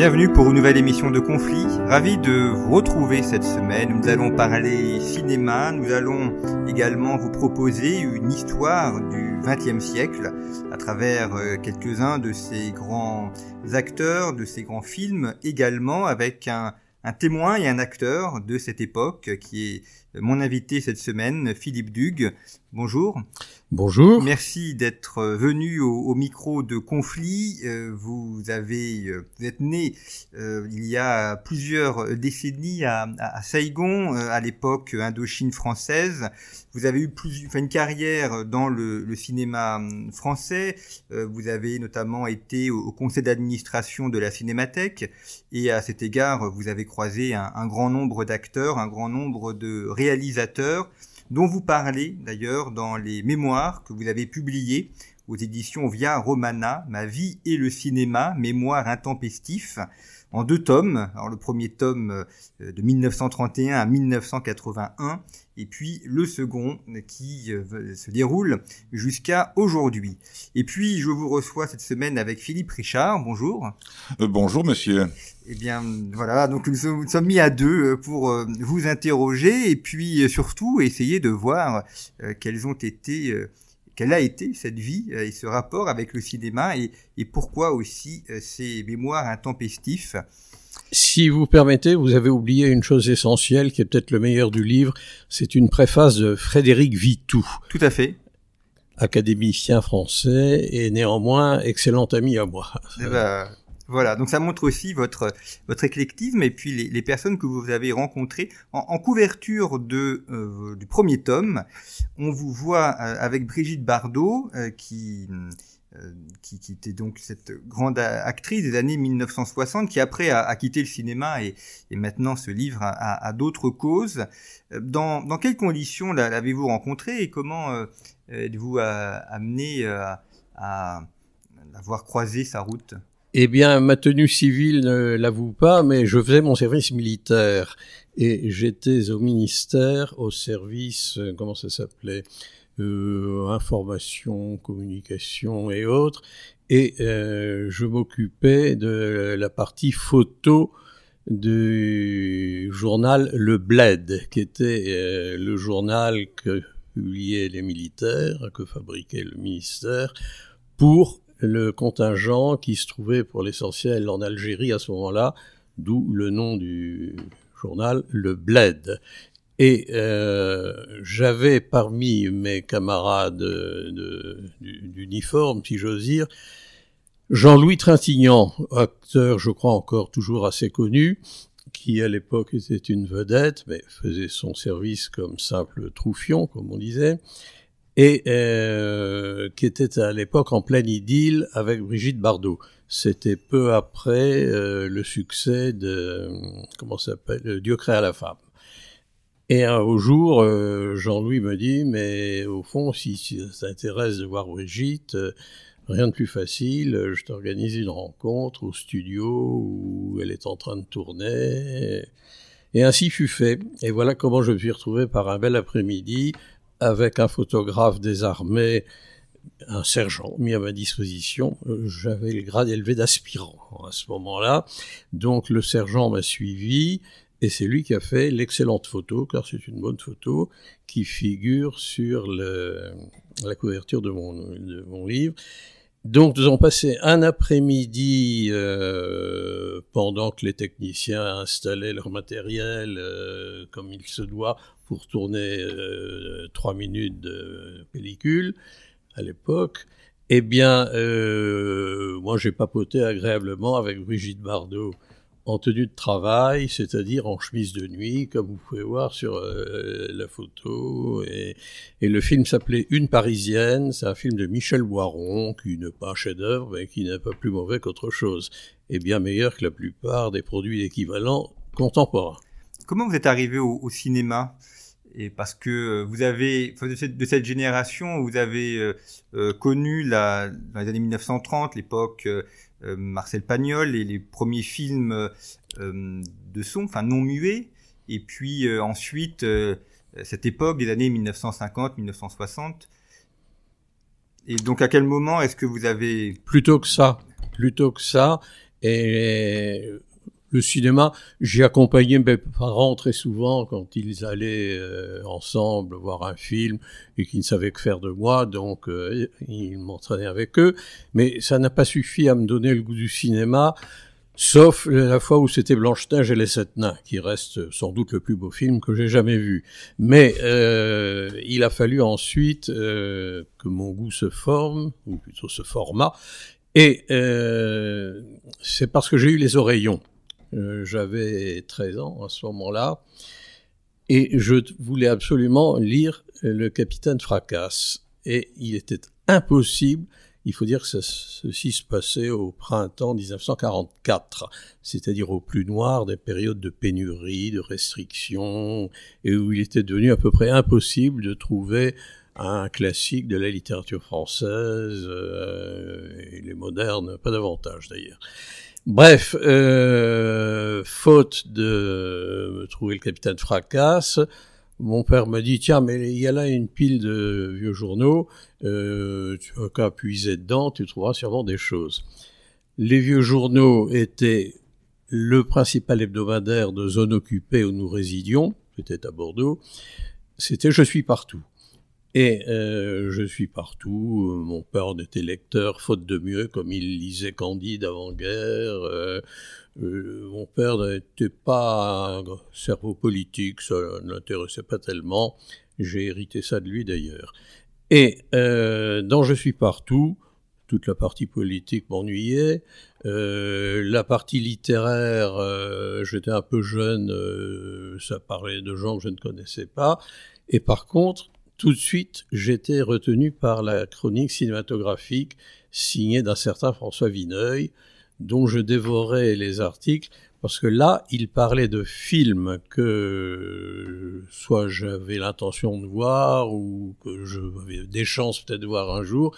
Bienvenue pour une nouvelle émission de Conflit. Ravi de vous retrouver cette semaine. Nous allons parler cinéma. Nous allons également vous proposer une histoire du XXe siècle à travers euh, quelques-uns de ces grands acteurs, de ces grands films également avec un, un témoin et un acteur de cette époque qui est mon invité cette semaine, Philippe Dugue. Bonjour. Bonjour. Merci d'être venu au, micro de Conflit. Euh, vous avez, euh, vous êtes né euh, il y a plusieurs décennies à, Saigon, euh, à l'époque Indochine française. Vous avez eu plus, enfin, une carrière dans le, cinéma hum, français. Euh, vous avez notamment été au, conseil d'administration de la Cinémathèque et à cet égard, vous avez croisé un grand nombre d'acteurs, un grand nombre de réalisateurs dont vous parlez d'ailleurs dans les mémoires que vous avez publiés aux éditions Via Romana, Ma vie et le cinéma, mémoire intempestif, en deux tomes. Alors le premier tome euh, de 1931 à 1981, et puis le second qui euh, se déroule jusqu'à aujourd'hui. Et puis je vous reçois cette semaine avec Philippe Richard. Bonjour. Euh, bonjour monsieur. Eh bien voilà, donc nous sommes, nous sommes mis à deux pour vous interroger et puis surtout essayer de voir quelles ont été quelle a été cette vie et ce rapport avec le cinéma et, et pourquoi aussi ces mémoires intempestifs? Si vous permettez, vous avez oublié une chose essentielle qui est peut-être le meilleur du livre, c'est une préface de Frédéric Vitou. Tout à fait. Académicien français et néanmoins excellent ami à moi. Eh ben, voilà, donc ça montre aussi votre votre éclectisme et puis les, personnes que vous avez rencontrées en, couverture de euh, du premier tome. On vous voit euh, avec Brigitte Bardot euh, qui qui, était donc cette grande actrice des années 1960, qui après a, quitté le cinéma et, et, maintenant se livre à, d'autres causes. Dans, dans, quelles conditions l'avez-vous rencontrée et comment êtes-vous amené à, à avoir croisé sa route? Eh bien, ma tenue civile ne l'avoue pas, mais je faisais mon service militaire et j'étais au ministère, au service, comment ça s'appelait euh, information, communication et autres, et euh, je m'occupais de la partie photo du journal Le Bled, qui était euh, le journal que publiaient les militaires, que fabriquait le ministère, pour le contingent qui se trouvait pour l'essentiel en Algérie à ce moment-là, d'où le nom du journal Le Bled. Et euh, j'avais parmi mes camarades d'uniforme, si j'ose dire, Jean-Louis Trintignant, acteur, je crois encore toujours assez connu, qui à l'époque était une vedette, mais faisait son service comme simple troufion, comme on disait, et euh, qui était à l'époque en pleine idylle avec Brigitte Bardot. C'était peu après euh, le succès de comment s'appelle Dieu créa la femme. Et un beau jour, euh, Jean-Louis me dit, mais au fond, si, si ça t'intéresse de voir Brigitte, euh, rien de plus facile, je t'organise une rencontre au studio où elle est en train de tourner. Et ainsi fut fait. Et voilà comment je me suis retrouvé par un bel après-midi avec un photographe des armées, un sergent mis à ma disposition. J'avais le grade élevé d'aspirant à ce moment-là. Donc le sergent m'a suivi et c'est lui qui a fait l'excellente photo, car c'est une bonne photo, qui figure sur la couverture de mon, de mon, livre. Donc nous avons passé un après-midi euh, pendant que les techniciens installaient leur matériel euh, comme il se doit pour tourner euh, trois minutes de pellicule à l'époque. Eh bien, euh, moi j'ai papoté agréablement avec Brigitte Bardot en tenue de travail, c'est-à-dire en chemise de nuit, comme vous pouvez voir sur euh, la photo. Et, le film s'appelait Une Parisienne. C'est un film de Michel Boiron, qui n'est pas un chef-d'œuvre, mais qui n'est pas plus mauvais qu'autre chose, et bien meilleur que la plupart des produits équivalents contemporains. Comment vous êtes arrivé au, cinéma? Et parce que vous avez de cette, génération, vous avez euh, connu la, dans les années 1930 l'époque euh, Marcel Pagnol et les premiers films euh, de son, enfin non muets, et puis euh, ensuite cette époque des années 1950-1960. Et donc à quel moment est-ce que vous avez... Plutôt que ça, plutôt que ça, et le cinéma, j'ai accompagné mes parents très souvent quand ils allaient euh, ensemble voir un film et qu'ils ne savaient que faire de moi, donc euh, ils m'entraînaient avec eux. Mais ça n'a pas suffi à me donner le goût du cinéma, sauf la fois où c'était Blanche-Neige et les Sept Nains, qui reste sans doute le plus beau film que j'ai jamais vu. Mais euh, il a fallu ensuite que mon goût se forme, ou plutôt se forma, et c'est parce que j'ai eu les oreillons. Euh, j'avais 13 ans à ce moment-là, et je voulais absolument lire Le Capitaine Fracasse. Et il était impossible, il faut dire que ceci se passait au printemps 1944, c'est-à-dire au plus noir des périodes de pénurie, de restrictions, et où il était devenu à peu près impossible de trouver un classique de la littérature française, euh, et les modernes, pas davantage d'ailleurs. Bref, euh, faute de me trouver le capitaine Fracasse, mon père m'a dit tiens mais il y a là une pile de vieux journaux, euh, tu vas qu'à puiser dedans, tu trouveras sûrement des choses. Les vieux journaux étaient le principal hebdomadaire de zone occupée où nous résidions, c'était à Bordeaux, c'était Je suis partout. Et euh, je suis partout. Mon père était lecteur, faute de mieux, comme il lisait Candide avant-guerre. Euh, euh, mon père n'était pas un cerveau politique, ça ne l'intéressait pas tellement. J'ai hérité ça de lui d'ailleurs. Et dans Je suis partout, toute la partie politique m'ennuyait. la partie littéraire, j'étais un peu jeune, ça parlait de gens que je ne connaissais pas. Et par contre, tout de suite, j'étais retenu par la chronique cinématographique signée d'un certain François Vineuil, dont je dévorais les articles, parce que là, il parlait de films que soit j'avais l'intention de voir, ou que j'avais des chances peut-être de voir un jour,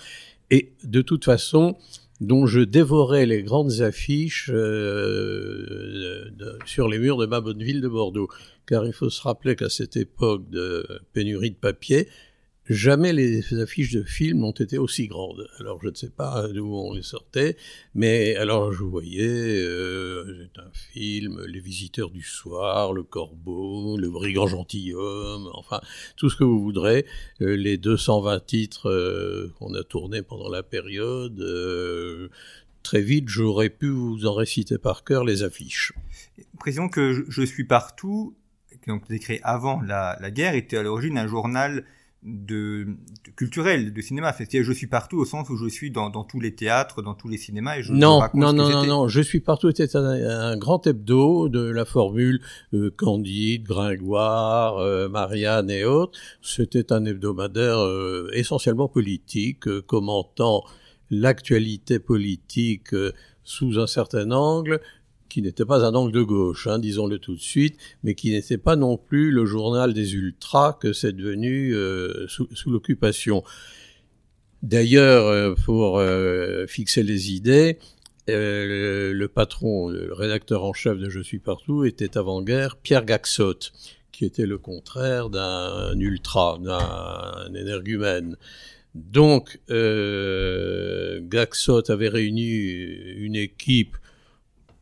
et de toute façon, dont je dévorais les grandes affiches euh, sur les murs de ma bonne ville de Bordeaux car il faut se rappeler qu'à cette époque de pénurie de papier, jamais les affiches de films n'ont été aussi grandes. Alors je ne sais pas d'où on les sortait, mais alors je voyais euh, un film, Les Visiteurs du Soir, Le Corbeau, Le Brigand Gentilhomme, enfin tout ce que vous voudrez, euh, les 220 titres euh, qu'on a tournés pendant la période. Euh, très vite, j'aurais pu vous en réciter par cœur les affiches. Précisons que je suis partout donc créé avant la, guerre, était à l'origine un journal de, culturel, de cinéma. C'est-à-dire, je suis partout au sens où je suis dans, tous les théâtres, dans tous les cinémas. Et je non, non, non, non, non, je suis partout était un, grand hebdo de la formule euh, Candide, Gringoire, euh, Marianne et autres. C'était un hebdomadaire euh, essentiellement politique, commentant l'actualité politique sous un certain angle, qui n'était pas un angle de gauche, hein, disons-le tout de suite, mais qui n'était pas non plus le journal des ultras que c'est devenu euh, sous, l'occupation. D'ailleurs, euh, pour euh, fixer les idées, le, patron, le rédacteur en chef de Je suis partout était avant-guerre Pierre Gaxot, qui était le contraire d'un ultra, d'un énergumène. Donc, Gaxot avait réuni une équipe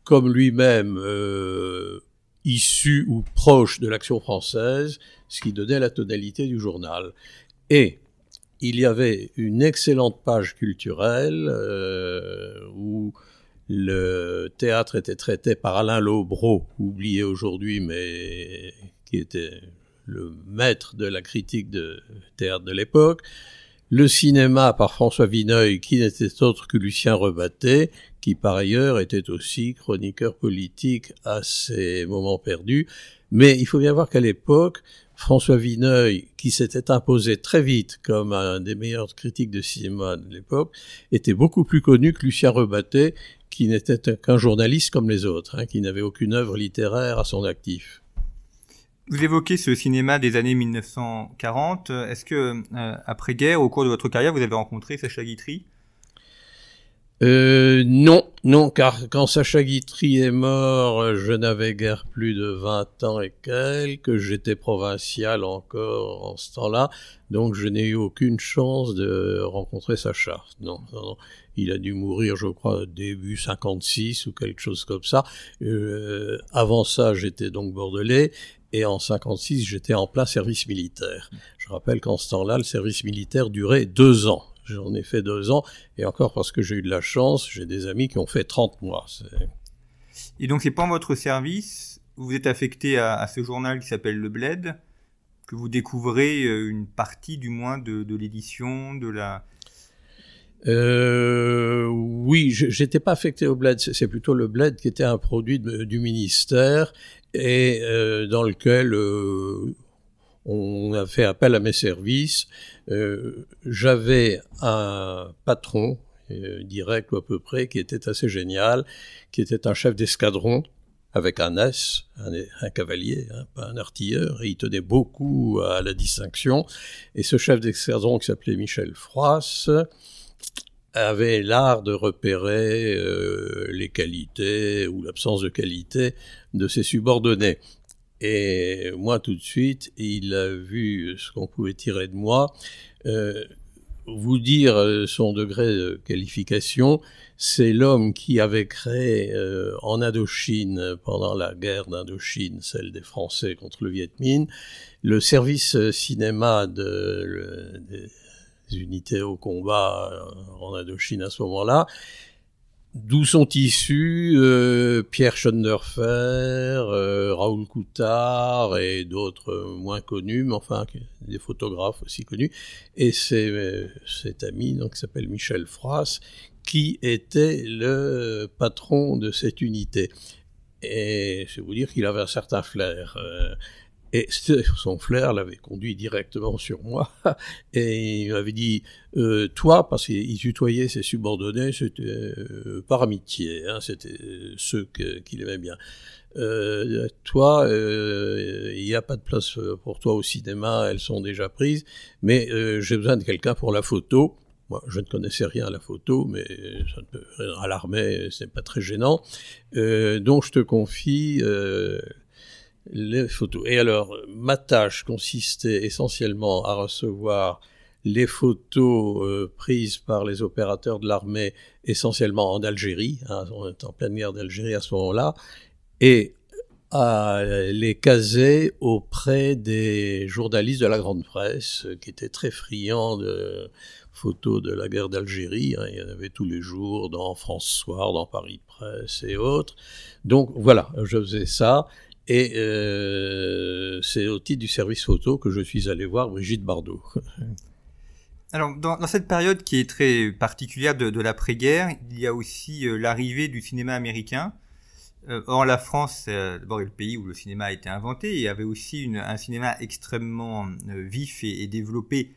comme lui-même euh, issu ou proche de l'action française, ce qui donnait la tonalité du journal. Et il y avait une excellente page culturelle euh, où le théâtre était traité par Alain Lobreau, oublié aujourd'hui, mais qui était le maître de la critique de théâtre de l'époque. Le cinéma par François Vineuil, qui n'était autre que Lucien Rebatté, qui par ailleurs était aussi chroniqueur politique à ses moments perdus. Mais il faut bien voir qu'à l'époque, François Vineuil, qui s'était imposé très vite comme un des meilleurs critiques de cinéma de l'époque, était beaucoup plus connu que Lucien Rebatté, qui n'était qu'un journaliste comme les autres, hein, qui n'avait aucune œuvre littéraire à son actif. Vous évoquez ce cinéma des années 1940. Est-ce que, euh, après-guerre, au cours de votre carrière, vous avez rencontré Sacha Guitry? Euh, non, non, car quand Sacha Guitry est mort, je n'avais guère plus de 20 ans et quelques, j'étais provincial encore en ce temps-là, donc je n'ai eu aucune chance de rencontrer Sacha. Non, non, il a dû mourir, je crois, début 56 ou quelque chose comme ça. Euh, avant ça, j'étais donc bordelais, et en 56, j'étais en plein service militaire. Je rappelle qu'en ce temps-là, le service militaire durait deux ans. J'en ai fait deux ans, et encore parce que j'ai eu de la chance, j'ai des amis qui ont fait 30 mois. Et donc c'est pendant votre service, vous êtes affecté à, ce journal qui s'appelle Le Bled, que vous découvrez euh, une partie du moins de, l'édition, de la... Euh, oui, j'étais pas affecté au bled, c'est plutôt le bled qui était un produit du ministère et euh, dans lequel euh, on a fait appel à mes services. Euh, j'avais un patron euh, direct ou à peu près qui était assez génial, qui était un chef d'escadron avec un S, un, cavalier, hein, pas un artilleur, et il tenait beaucoup à la distinction. Et ce chef d'escadron qui s'appelait Michel Froisse avait l'art de repérer euh, les qualités ou l'absence de qualité de ses subordonnés. Et moi, tout de suite, il a vu ce qu'on pouvait tirer de moi. Euh, vous dire euh, son degré de qualification, c'est l'homme qui avait créé en Indochine, pendant la guerre d'Indochine, celle des Français contre le Viet Minh, le service cinéma de, des unités au combat en Indochine à ce moment-là, D'où sont issus euh, Pierre Schoenderfer, euh, Raoul Coutard et d'autres moins connus, mais enfin des photographes aussi connus. Et c'est euh, cet ami donc qui s'appelle Michel Froisse qui était le patron de cette unité. Et je vais vous dire qu'il avait un certain flair. Et son flair l'avait conduit directement sur moi, et il m'avait dit, euh, toi, parce qu'il tutoyait ses subordonnés, c'était euh, par amitié, hein, c'était ceux qu'il aimait bien. Euh, toi, euh, il n'y a pas de place pour toi au cinéma, elles sont déjà prises, mais j'ai besoin de quelqu'un pour la photo. Moi, je ne connaissais rien à la photo, mais ça ne peut rien à l'armée, c'est pas très gênant. donc, je te confie les photos. Et alors, ma tâche consistait essentiellement à recevoir les photos euh, prises par les opérateurs de l'armée, essentiellement en Algérie, hein, on est en pleine guerre d'Algérie à ce moment-là, et à les caser auprès des journalistes de la grande presse, qui étaient très friands de photos de la guerre d'Algérie. Hein. il y en avait tous les jours dans France Soir, dans Paris Presse et autres. Donc voilà, je faisais ça. Et euh, c'est au titre du service photo que je suis allé voir Brigitte Bardot. Alors, dans, cette période qui est très particulière de, l'après-guerre, il y a aussi euh, l'arrivée du cinéma américain. Euh, or, la France, d'abord, est le pays où le cinéma a été inventé et avait aussi un cinéma extrêmement vif et, développé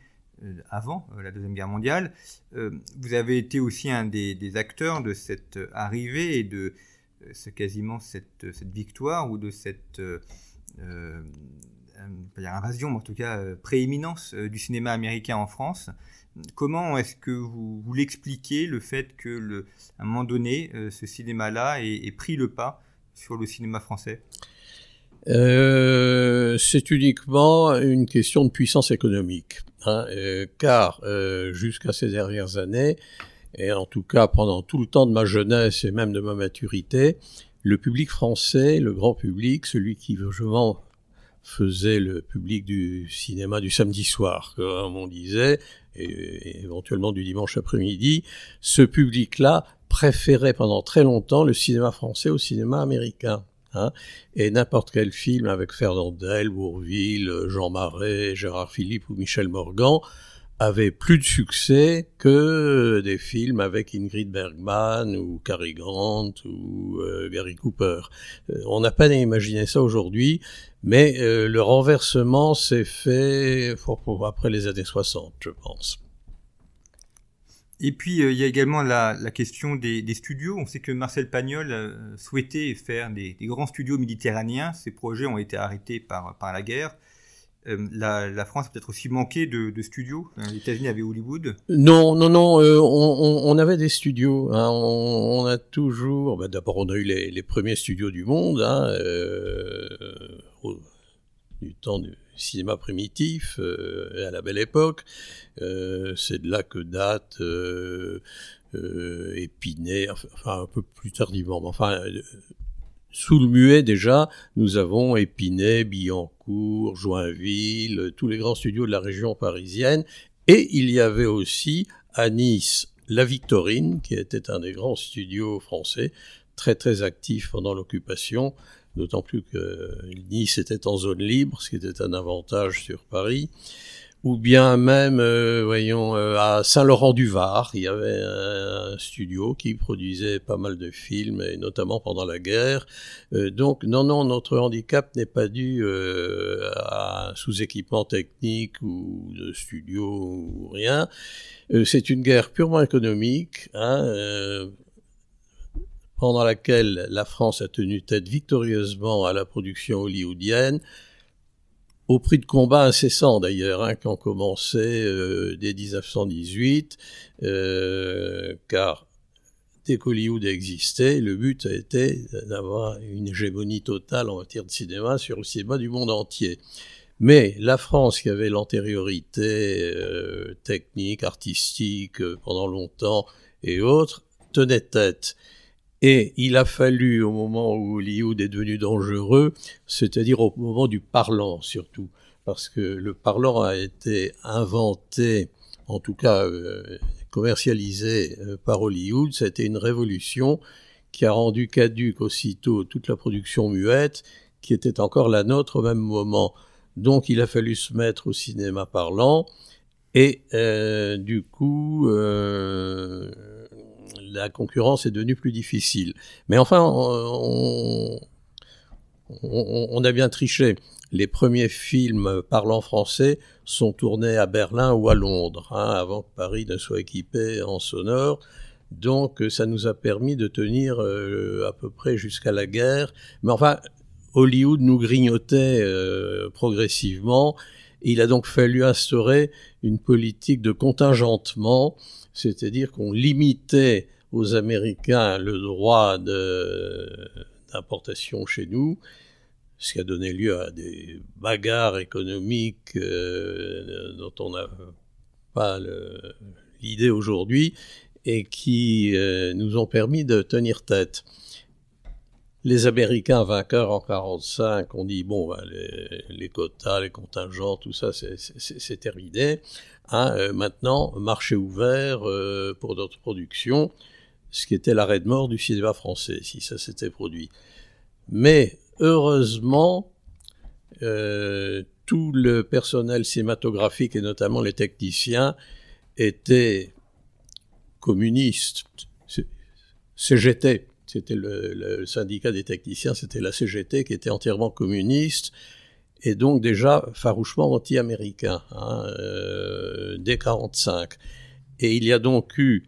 avant la Deuxième Guerre mondiale. vous avez été aussi un des acteurs de cette arrivée et de, c'est quasiment cette, victoire ou de cette euh, euh invasion, en tout cas euh, prééminence du cinéma américain en France. Comment est-ce que vous, vous l'expliquez, le fait que, le, à un moment donné, ce cinéma-là ait, pris le pas sur le cinéma français? C'est uniquement une question de puissance économique, hein, car jusqu'à ces dernières années, et en tout cas pendant tout le temps de ma jeunesse et même de ma maturité, le public français, le grand public, celui qui vraiment faisait le public du cinéma du samedi soir, comme on disait, et éventuellement du dimanche après-midi, ce public-là préférait pendant très longtemps le cinéma français au cinéma américain. Hein, et n'importe quel film avec Fernandel, Bourville, Jean Marais, Gérard Philippe ou Michel Morgan avait plus de succès que des films avec Ingrid Bergman ou Cary Grant ou euh, Gary Cooper. Euh, on n'a pas imaginé ça aujourd'hui, mais euh, le renversement s'est fait après les années 60, je pense. Et puis il y a également la, question des, studios. On sait que Marcel Pagnol souhaitait faire des, grands studios méditerranéens. Ces projets ont été arrêtés par la guerre. Euh, la, France a peut-être aussi manqué de, studios. Les États-Unis avaient Hollywood. Non, non, non. Euh, on, avait des studios. Hein. On, a toujours. Bah, d'abord, on a eu les, premiers studios du monde, hein, euh, du temps du cinéma primitif, à la belle époque. C'est de là que date. Épinay, enfin un peu plus tardivement, mais enfin sous le muet déjà, nous avons Épinay, Billancourt, Joinville, tous les grands studios de la région parisienne, et il y avait aussi à Nice la Victorine, qui était un des grands studios français, très très actif pendant l'occupation, d'autant plus que Nice était en zone libre, ce qui était un avantage sur Paris ou bien même, euh, voyons, euh, à Saint-Laurent-du-Var, il y avait un, studio qui produisait pas mal de films, et notamment pendant la guerre. Euh, donc, non, non, notre handicap n'est pas dû à un sous-équipement technique ou de studio ou rien. C'est une guerre purement économique, hein, pendant laquelle la France a tenu tête victorieusement à la production hollywoodienne au prix de combats incessants d'ailleurs, hein, qui ont commencé euh, dès 1918, euh, car dès qu'Hollywood existait, le but été d'avoir une hégémonie totale en matière de cinéma sur le cinéma du monde entier. Mais la France, qui avait l'antériorité euh, technique, artistique pendant longtemps et autres, tenait tête. Et il a fallu, au moment où Hollywood est devenu dangereux, c'est-à-dire au moment du parlant surtout, parce que le parlant a été inventé, en tout cas euh, commercialisé euh, par Hollywood, c'était une révolution qui a rendu caduque aussitôt toute la production muette, qui était encore la nôtre au même moment. Donc il a fallu se mettre au cinéma parlant, et euh, du coup, la concurrence est devenue plus difficile. Mais enfin, on, a bien triché. Les premiers films parlant français sont tournés à Berlin ou à Londres, hein, avant que Paris ne soit équipé en sonore. Donc ça nous a permis de tenir euh, à peu près jusqu'à la guerre. Mais enfin, Hollywood nous grignotait euh, progressivement. Il a donc fallu instaurer une politique de contingentement, c'est-à-dire qu'on limitait aux Américains le droit d'importation chez nous, ce qui a donné lieu à des bagarres économiques euh, dont on n'a pas l'idée aujourd'hui et qui euh, nous ont permis de tenir tête. Les Américains vainqueurs en 1945 ont dit bon, ben, les, quotas, les contingents, tout ça, c'est terminé. Hein, euh, maintenant, marché ouvert pour notre production ce qui était l'arrêt de mort du cinéma français, si ça s'était produit. Mais heureusement, euh, tout le personnel cinématographique et notamment les techniciens étaient communistes. CGT, c'était le, syndicat des techniciens, c'était la CGT qui était entièrement communiste et donc déjà farouchement anti-américain hein, euh, dès 45. Et il y a donc eu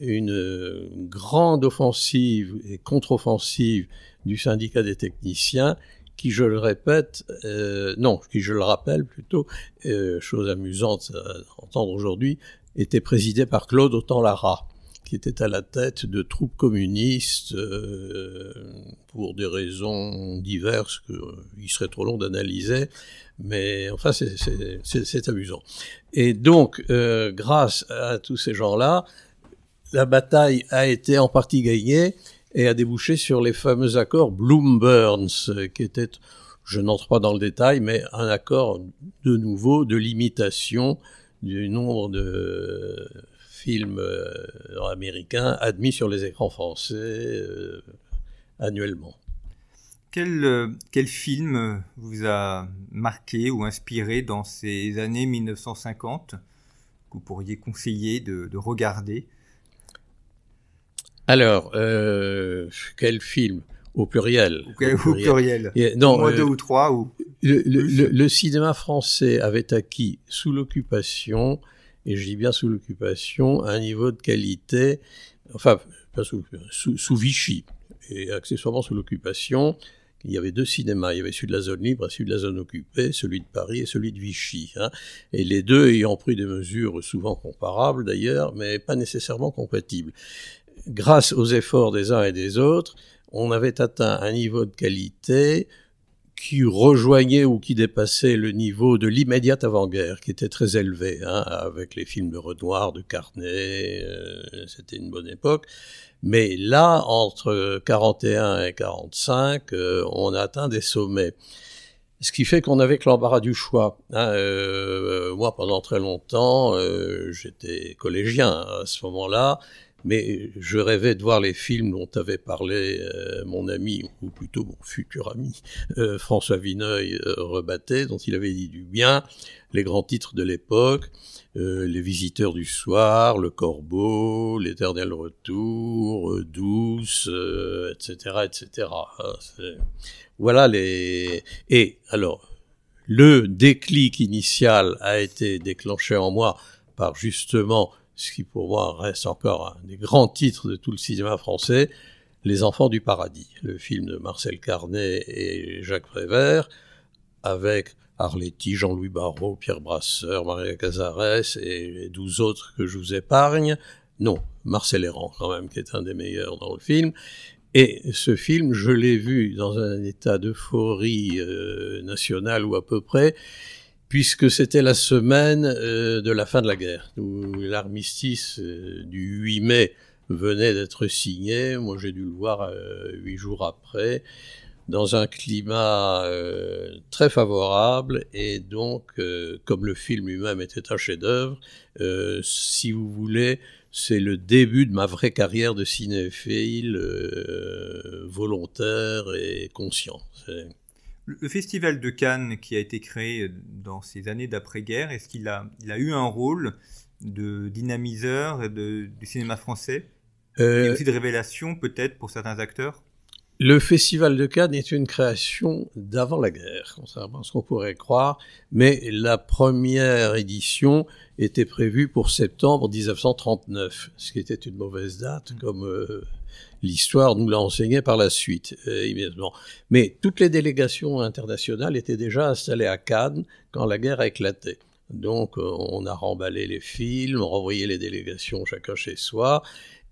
une grande offensive et contre-offensive du syndicat des techniciens qui, je le répète, euh, non, qui, je le rappelle plutôt, euh, chose amusante à entendre aujourd'hui, était présidé par Claude Autant-Lara, qui était à la tête de troupes communistes euh, pour des raisons diverses qu'il serait trop long d'analyser, mais enfin c'est amusant. Et donc, grâce à tous ces gens-là, la bataille a été en partie gagnée et a débouché sur les fameux accords Bloom-Burns, qui étaient, je n'entre pas dans le détail, mais un accord de nouveau de limitation du nombre de films euh, américains admis sur les écrans français euh, annuellement. Quel, euh, quel, film vous a marqué ou inspiré dans ces années 1950 que vous pourriez conseiller de, regarder? Alors, euh, quel film au pluriel? Au, pluriel. non, deux ou trois ou. Le, cinéma français avait acquis sous l'occupation, et je dis bien sous l'occupation, un niveau de qualité, enfin, pas sous, sous Vichy, et accessoirement sous l'occupation, il y avait deux cinémas. Il y avait celui de la zone libre et celui de la zone occupée, celui de Paris et celui de Vichy. Hein. Et les deux ayant pris des mesures souvent comparables d'ailleurs, mais pas nécessairement compatibles. Grâce aux efforts des uns et des autres, on avait atteint un niveau de qualité qui rejoignait ou qui dépassait le niveau de l'immédiate avant-guerre, qui était très élevé, hein, avec les films de Renoir, de Carnet, euh, c'était une bonne époque. Mais là, entre 41 et 45, euh, on a atteint des sommets. Ce qui fait qu'on avait que l'embarras du choix. Hein, euh, moi, pendant très longtemps, euh, j'étais collégien à ce moment-là, mais je rêvais de voir les films dont avait parlé mon ami, ou plutôt mon futur ami, François Vineuil rebatté, dont il avait dit du bien, les grands titres de l'époque. Euh, les visiteurs du soir, le corbeau, l'éternel retour, euh, douce, etc., euh, etc. Voilà les. Et alors, le déclic initial a été déclenché en moi par justement ce qui pour moi reste encore un des grands titres de tout le cinéma français, Les Enfants du Paradis, le film de Marcel Carnet et Jacques Prévert, avec Arletty, Jean-Louis Barrault, Pierre Brasseur, Maria Cazares et douze autres que je vous épargne. Non, Marcel Errand quand même, qui est un des meilleurs dans le film. Et ce film, je l'ai vu dans un état d'euphorie euh, nationale ou à peu près, puisque c'était la semaine euh, de la fin de la guerre, où l'armistice euh, du 8 mai venait d'être signé. Moi, j'ai dû le voir huit jours après dans un climat euh, très favorable et donc, euh, comme le film lui-même était un chef-d'œuvre, euh, si vous voulez, c'est le début de ma vraie carrière de cinéphile volontaire et conscient. Le festival de Cannes qui a été créé dans ces années d'après-guerre, est-ce qu'il a, il a eu un rôle de dynamiseur de, du cinéma français? Et aussi de révélation peut-être pour certains acteurs? Le Festival de Cannes est une création d'avant la guerre, contrairement à ce qu'on pourrait croire, mais la première édition était prévue pour septembre 1939, ce qui était une mauvaise date, mm. comme euh, l'histoire nous l'a enseigné par la suite, euh, immédiatement. Mais toutes les délégations internationales étaient déjà installées à Cannes quand la guerre a éclaté. Donc euh, on a remballé les films, on renvoyé les délégations chacun chez soi,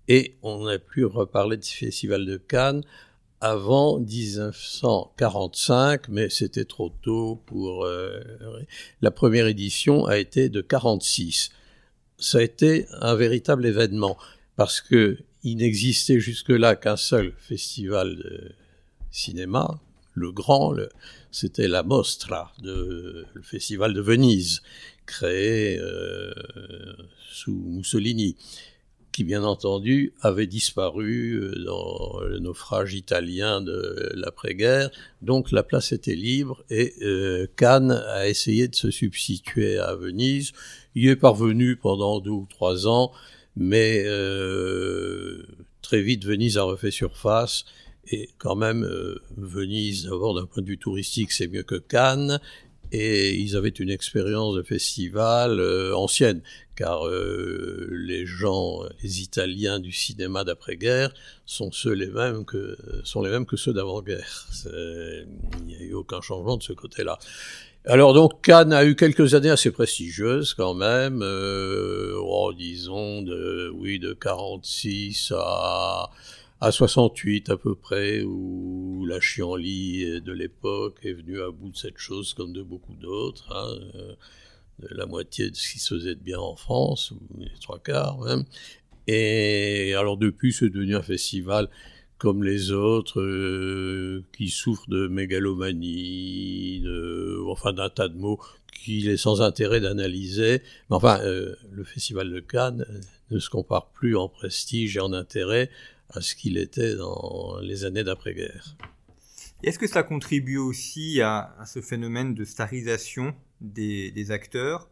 et on a pu reparler du Festival de Cannes avant 1945, mais c'était trop tôt pour... Euh, la première édition a été de 46. Ça a été un véritable événement, parce que il n'existait jusque-là qu'un seul festival de cinéma, le grand, c'était la Mostra, de, le festival de Venise, créé euh, sous Mussolini qui bien entendu avait disparu euh, dans le naufrage italien de l'après-guerre. Donc la place était libre et euh, Cannes a essayé de se substituer à Venise. Il est parvenu pendant deux ou trois ans, mais euh, très vite Venise a refait surface. Et quand même, Venise, d'abord d'un point de vue touristique, c'est mieux que Cannes et ils avaient une expérience de festival euh, ancienne, car euh, les gens, les Italiens du cinéma d'après-guerre sont ceux les mêmes que sont les mêmes que ceux d'avant-guerre. Il n'y a eu aucun changement de ce côté-là. Alors donc Cannes a eu quelques années assez prestigieuses quand même, euh, disons de oui de 46 à à 68 à peu près, où la chienlit de l'époque est venue à bout de cette chose comme de beaucoup d'autres, hein, euh, la moitié de ce qui se faisait de bien en France, les trois quarts même. Et alors depuis, c'est devenu un festival comme les autres, euh, qui souffrent de mégalomanie, enfin d'un tas de mots qu'il est sans intérêt d'analyser. Mais enfin, euh, le Festival de Cannes ne se compare plus en prestige et en intérêt à ce qu'il était dans les années d'après-guerre. Est-ce que ça contribue aussi à, ce phénomène de starisation des, acteurs?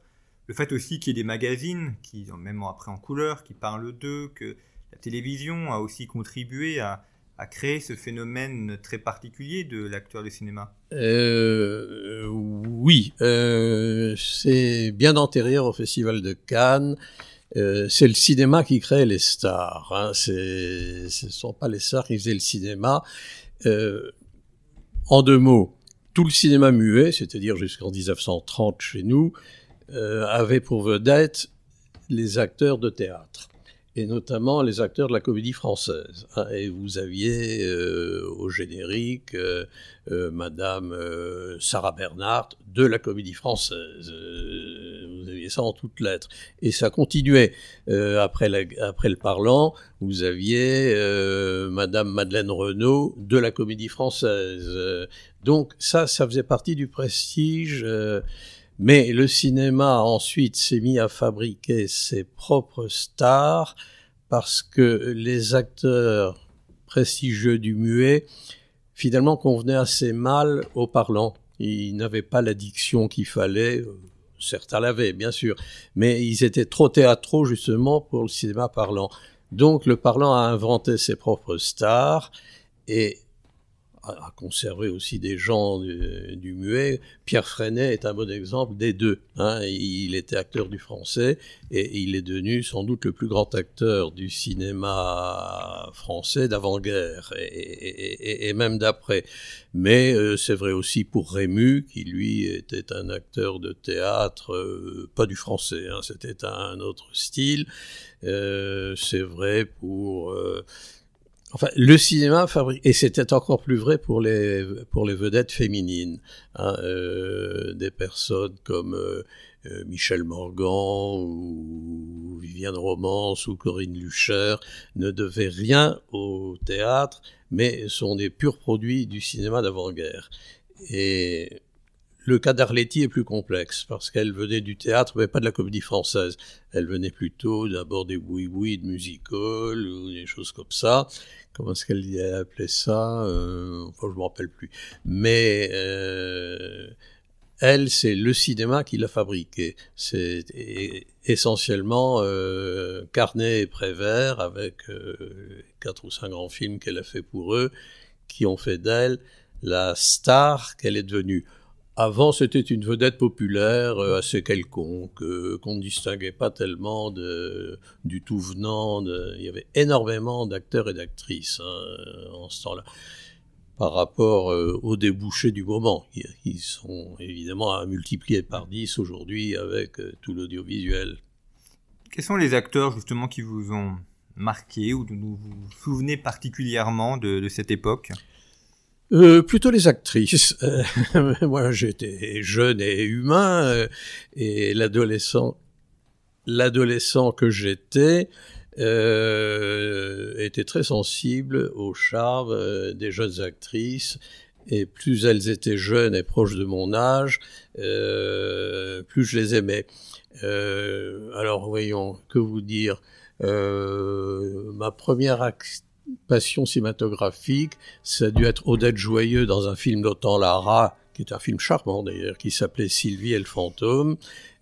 Le fait aussi qu'il y ait des magazines, qui, même après en couleur, qui parlent d'eux, que la télévision a aussi contribué à, créer ce phénomène très particulier de l'acteur de cinéma? Euh, Oui, euh, c'est bien antérieur au Festival de Cannes. Euh, c'est le cinéma qui crée les stars. Hein. Ce ne sont pas les stars qui faisaient le cinéma. En deux mots, tout le cinéma muet, c'est-à-dire jusqu'en 1930 chez nous, avait pour vedette les acteurs de théâtre et notamment les acteurs de la comédie française. Hein. Et vous aviez euh, au générique euh, euh, Madame Sarah Bernhardt de la comédie française. vous aviez ça en toutes lettres. Et ça continuait. après, après le parlant, vous aviez Madame Madeleine Renaud de la comédie française. donc ça, ça faisait partie du prestige. Mais le cinéma ensuite s'est mis à fabriquer ses propres stars parce que les acteurs prestigieux du muet finalement convenaient assez mal aux parlants. Ils n'avaient pas l'addiction qu'il fallait. Certains l'avaient, bien sûr, mais ils étaient trop théâtraux justement pour le cinéma parlant. Donc le parlant a inventé ses propres stars et a conservé aussi des gens du, muet. Pierre Freinet est un bon exemple des deux. Hein. Il était acteur du français et il est devenu sans doute le plus grand acteur du cinéma français d'avant-guerre et, même d'après. Mais euh, c'est vrai aussi pour Rému, qui lui était un acteur de théâtre, euh, pas du français, hein, c'était un autre style. Euh, c'est vrai pour Enfin, le cinéma fabrique, et c'était encore plus vrai pour les pour les vedettes féminines, hein, euh, des personnes comme euh, euh, Michel Morgan ou Viviane Romance ou Corinne Lucher ne devaient rien au théâtre, mais sont des purs produits du cinéma d'avant-guerre. Et le cas d'Arletty est plus complexe parce qu'elle venait du théâtre, mais pas de la comédie française. Elle venait plutôt d'abord des boui-boui de musical ou des choses comme ça. Comment est-ce qu'elle appelait ça euh, Enfin, je me rappelle plus. Mais euh, elle, c'est le cinéma qui l'a fabriqué. C'est essentiellement euh, Carnet et Prévert avec euh, quatre ou cinq grands films qu'elle a fait pour eux, qui ont fait d'elle la star qu'elle est devenue. Avant, c'était une vedette populaire euh, assez quelconque, euh, qu'on ne distinguait pas tellement de, du tout venant. Il y avait énormément d'acteurs et d'actrices hein, en ce temps-là, par rapport euh, aux débouchés du moment, qui, sont évidemment à multiplier par 10 aujourd'hui avec tout l'audiovisuel. Quels sont les acteurs justement qui vous ont marqué ou dont vous vous souvenez particulièrement de cette époque? Euh, plutôt les actrices. Euh, moi, j'étais jeune et humain, euh, et l'adolescent, l'adolescent que j'étais euh, était très sensible au charme des jeunes actrices. Et plus elles étaient jeunes et proches de mon âge, plus je les aimais. alors, voyons, que vous dire? Ma première actrice passion cinématographique, ça a dû être Odette Joyeux dans un film d'Autant Lara, qui est un film charmant d'ailleurs, qui s'appelait Sylvie et le fantôme,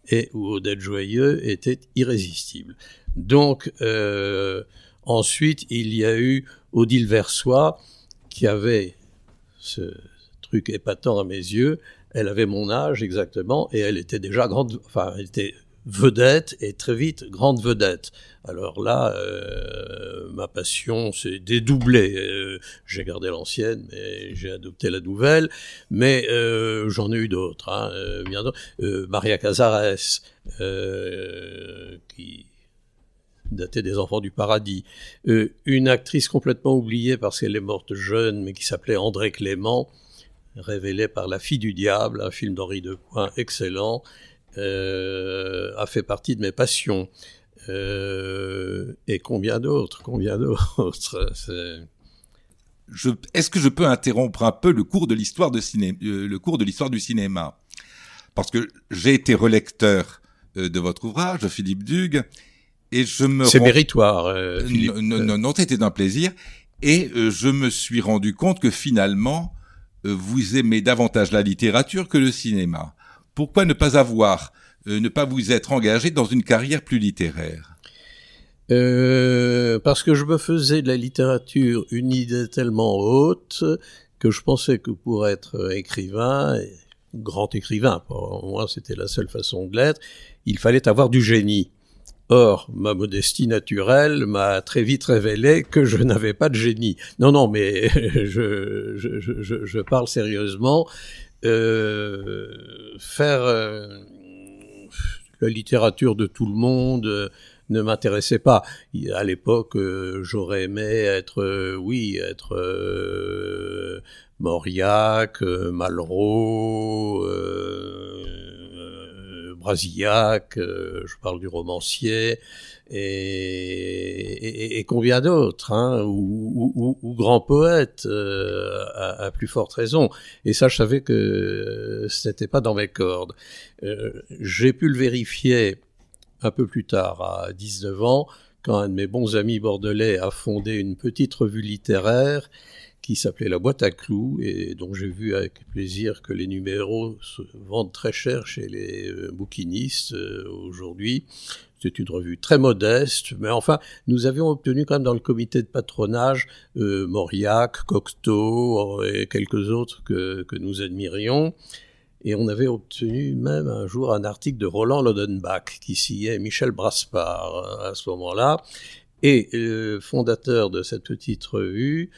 et où Odette Joyeux était irrésistible. Donc, euh, ensuite, il y a eu Odile Versois, qui avait ce truc épatant à mes yeux. Elle avait mon âge exactement, et elle était déjà grande, enfin, elle était vedette et très vite grande vedette. Alors là, euh, ma passion s'est dédoublée. Euh, j'ai gardé l'ancienne, mais j'ai adopté la nouvelle. Mais euh, j'en ai eu d'autres, hein. Maria Cazares, qui datait des Enfants du Paradis. une actrice complètement oubliée parce qu'elle est morte jeune, mais qui s'appelait André Clément, révélée par La fille du diable, un film d'Henri Decoing excellent. Euh, a fait partie de mes passions. Euh, et combien d'autres, combien d'autres. Est-ce que je peux interrompre un peu le cours de l'histoire ciné, euh, le cours de l'histoire du cinéma? Parce que j'ai été relecteur de votre ouvrage, Philippe Dugue, et je me c'est méritoire. non, non, non, c'était un plaisir. Et je me suis rendu compte que finalement, vous aimez davantage la littérature que le cinéma. Pourquoi ne pas avoir ne pas vous être engagé dans une carrière plus littéraire? Euh, parce que je me faisais de la littérature une idée tellement haute que je pensais que pour être écrivain, grand écrivain, pour moi c'était la seule façon de l'être, il fallait avoir du génie. Or, ma modestie naturelle m'a très vite révélé que je n'avais pas de génie. Non, non, mais je parle sérieusement. Euh, faire euh, la littérature de tout le monde, ne m'intéressait pas. À l'époque, euh, j'aurais aimé être, euh, oui, être euh, Mauriac, Malraux, Brasillac, je parle du romancier, et, combien d'autres, hein, ou, grands poètes, à, à, plus forte raison. Et ça, je savais que ce n'était pas dans mes cordes. J'ai pu le vérifier un peu plus tard, à 19 ans, quand un de mes bons amis bordelais a fondé une petite revue littéraire qui s'appelait La boîte à clous et dont j'ai vu avec plaisir que les numéros se vendent très cher chez les euh, bouquinistes euh, aujourd'hui. C'était une revue très modeste, mais enfin, nous avions obtenu quand même dans le comité de patronage euh, Mauriac, Cocteau et quelques autres que, que nous admirions. Et on avait obtenu même un jour un article de Roland Lodenbach qui signait Michel Braspar euh, à ce moment-là. Et le fondateur de cette petite revue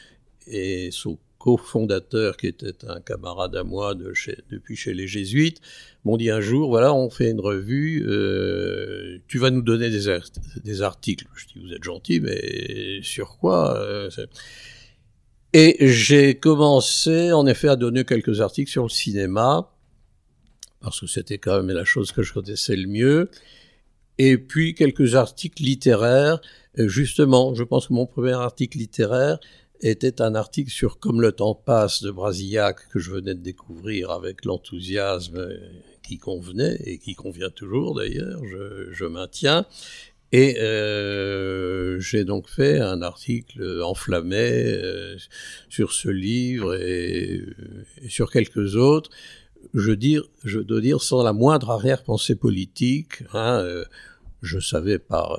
et son cofondateur, qui était un camarade à moi depuis chez les Jésuites, m'ont dit un jour, voilà, on fait une revue, euh, tu vas nous donner des, des, articles. Je dis, vous êtes gentil, mais sur quoi euh, Et j'ai commencé, en effet, à donner quelques articles sur le cinéma, parce que c'était quand même la chose que je connaissais le mieux. Et puis quelques articles littéraires. Justement, je pense que mon premier article littéraire était un article sur Comme le temps passe de Brasillac que je venais de découvrir avec l'enthousiasme qui convenait et qui convient toujours d'ailleurs, je, je, maintiens. Et euh, j'ai donc fait un article enflammé euh, sur ce livre et, sur quelques autres je, dire, je dois dire sans la moindre arrière-pensée politique. Hein, euh, je savais par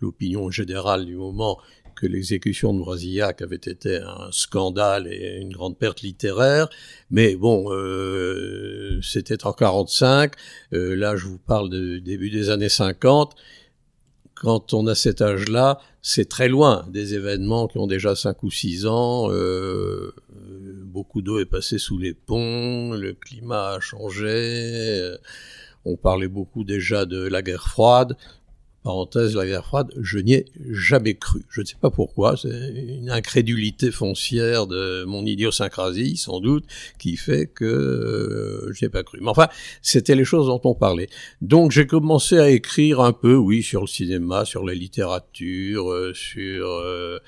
l'opinion générale du moment que l'exécution de Brasillac avait été un scandale et une grande perte littéraire, mais bon, euh, c'était en 45. Euh, là, je vous parle du début des années 50 quand on a cet âge-là, c'est très loin des événements qui ont déjà 5 ou 6 ans. Euh, beaucoup d'eau est passée sous les ponts, le climat a changé. Euh, on parlait beaucoup déjà de la guerre froide parenthèse, la guerre froide, je n'y ai jamais cru. Je ne sais pas pourquoi, c'est une incrédulité foncière de mon idiosyncrasie, sans doute, qui fait que euh, je n'y ai pas cru. Mais enfin, c'était les choses dont on parlait. Donc j'ai commencé à écrire un peu, oui, sur le cinéma, sur la littérature, euh, sur... Euh,